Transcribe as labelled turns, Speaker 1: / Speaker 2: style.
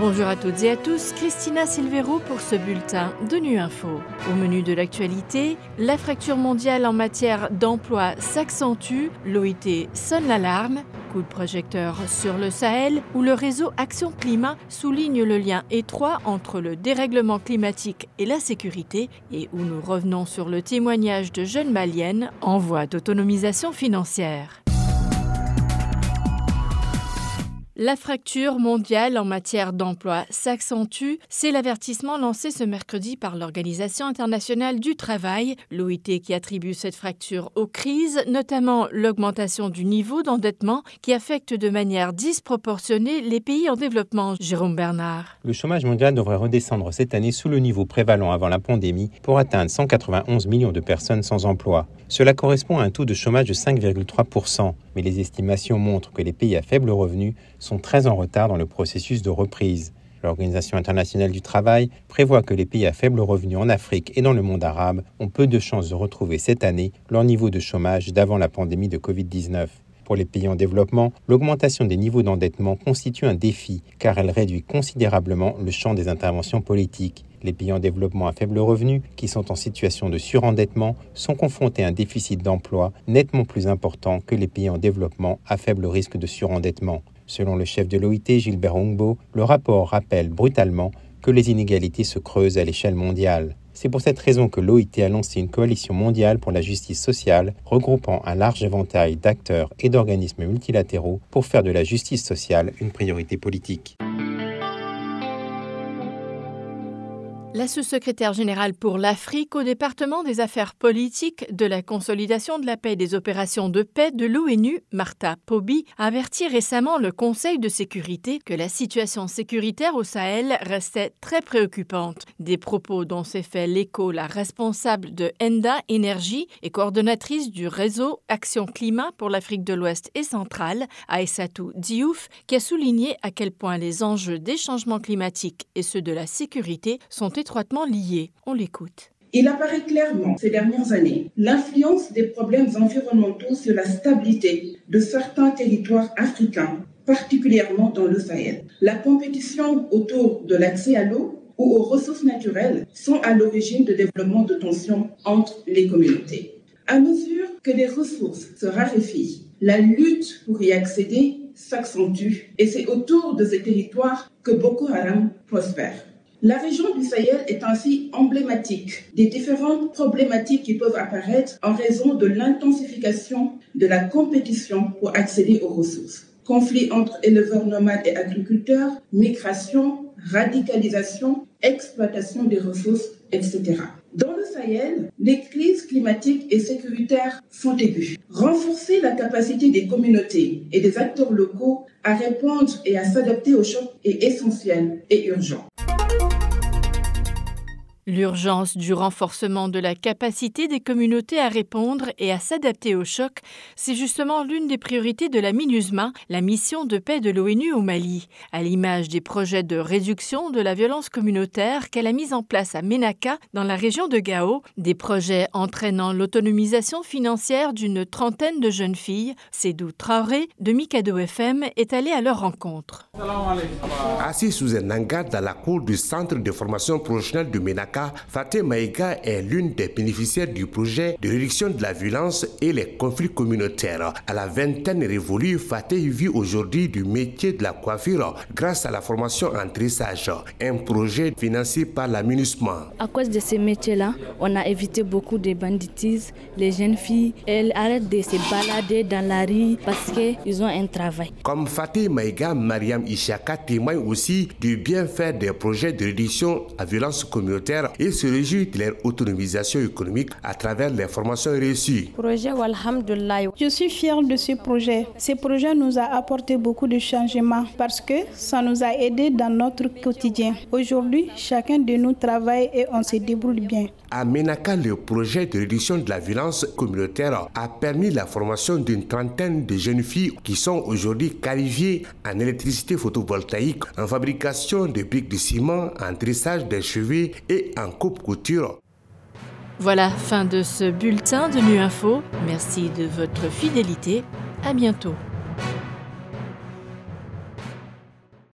Speaker 1: Bonjour à toutes et à tous, Christina Silvero pour ce bulletin de Nu Info. Au menu de l'actualité, la fracture mondiale en matière d'emploi s'accentue, l'OIT sonne l'alarme, coup de projecteur sur le Sahel où le réseau Action Climat souligne le lien étroit entre le dérèglement climatique et la sécurité et où nous revenons sur le témoignage de jeunes maliennes en voie d'autonomisation financière. La fracture mondiale en matière d'emploi s'accentue. C'est l'avertissement lancé ce mercredi par l'Organisation internationale du travail, l'OIT qui attribue cette fracture aux crises, notamment l'augmentation du niveau d'endettement qui affecte de manière disproportionnée les pays en développement. Jérôme Bernard.
Speaker 2: Le chômage mondial devrait redescendre cette année sous le niveau prévalant avant la pandémie pour atteindre 191 millions de personnes sans emploi. Cela correspond à un taux de chômage de 5,3%, mais les estimations montrent que les pays à faible revenu sont très en retard dans le processus de reprise. L'Organisation internationale du travail prévoit que les pays à faible revenu en Afrique et dans le monde arabe ont peu de chances de retrouver cette année leur niveau de chômage d'avant la pandémie de Covid-19. Pour les pays en développement, l'augmentation des niveaux d'endettement constitue un défi car elle réduit considérablement le champ des interventions politiques. Les pays en développement à faible revenu, qui sont en situation de surendettement, sont confrontés à un déficit d'emploi nettement plus important que les pays en développement à faible risque de surendettement. Selon le chef de l'OIT, Gilbert Hongbo, le rapport rappelle brutalement que les inégalités se creusent à l'échelle mondiale. C'est pour cette raison que l'OIT a lancé une coalition mondiale pour la justice sociale, regroupant un large éventail d'acteurs et d'organismes multilatéraux pour faire de la justice sociale une priorité politique.
Speaker 1: La sous-secrétaire générale pour l'Afrique au département des affaires politiques, de la consolidation de la paix et des opérations de paix de l'ONU, Martha Poby, a averti récemment le Conseil de sécurité que la situation sécuritaire au Sahel restait très préoccupante. Des propos dont s'est fait l'écho la responsable de Enda Energy et coordonnatrice du réseau Action Climat pour l'Afrique de l'Ouest et centrale, Aïssatou Diouf, qui a souligné à quel point les enjeux des changements climatiques et ceux de la sécurité sont étroitement liés. On l'écoute.
Speaker 3: Il apparaît clairement ces dernières années l'influence des problèmes environnementaux sur la stabilité de certains territoires africains, particulièrement dans le Sahel. La compétition autour de l'accès à l'eau ou aux ressources naturelles sont à l'origine de développement de tensions entre les communautés. À mesure que les ressources se raréfient, la lutte pour y accéder s'accentue et c'est autour de ces territoires que Boko Haram prospère. La région du Sahel est ainsi emblématique des différentes problématiques qui peuvent apparaître en raison de l'intensification de la compétition pour accéder aux ressources. Conflits entre éleveurs nomades et agriculteurs, migration, radicalisation, exploitation des ressources, etc. Dans le Sahel, les crises climatiques et sécuritaires sont aiguës. Renforcer la capacité des communautés et des acteurs locaux à répondre et à s'adapter aux chocs est essentiel et urgent.
Speaker 1: L'urgence du renforcement de la capacité des communautés à répondre et à s'adapter au choc, c'est justement l'une des priorités de la MINUSMA, la mission de paix de l'ONU au Mali, à l'image des projets de réduction de la violence communautaire qu'elle a mis en place à Ménaka, dans la région de Gao, des projets entraînant l'autonomisation financière d'une trentaine de jeunes filles. Cédou Traoré de Mikado FM est allé à leur rencontre.
Speaker 4: Assis sous un hangar dans la cour du centre de formation professionnelle de Ménaka, Fateh Maïga est l'une des bénéficiaires du projet de réduction de la violence et les conflits communautaires. À la vingtaine révolue, Fateh vit aujourd'hui du métier de la coiffure grâce à la formation en tressage, un projet financé par la MINUSMA.
Speaker 5: À cause de ce métier-là, on a évité beaucoup de banditisme. Les jeunes filles, elles arrêtent de se balader dans la rue parce qu'ils ont un travail.
Speaker 4: Comme Fateh Maïga, Mariam Ishaka témoigne aussi du bienfait des projets de réduction à violence communautaire et se réjouit de leur autonomisation économique à travers les formations reçues.
Speaker 6: Projet Je suis fier de ce projet. Ce projet nous a apporté beaucoup de changements parce que ça nous a aidés dans notre quotidien. Aujourd'hui, chacun de nous travaille et on se débrouille bien.
Speaker 4: À Ménaka, le projet de réduction de la violence communautaire a permis la formation d'une trentaine de jeunes filles qui sont aujourd'hui qualifiées en électricité photovoltaïque, en fabrication de briques de ciment, en tressage des cheveux et en coupe-couture.
Speaker 1: Voilà, fin de ce bulletin de Nu Info. Merci de votre fidélité. À bientôt.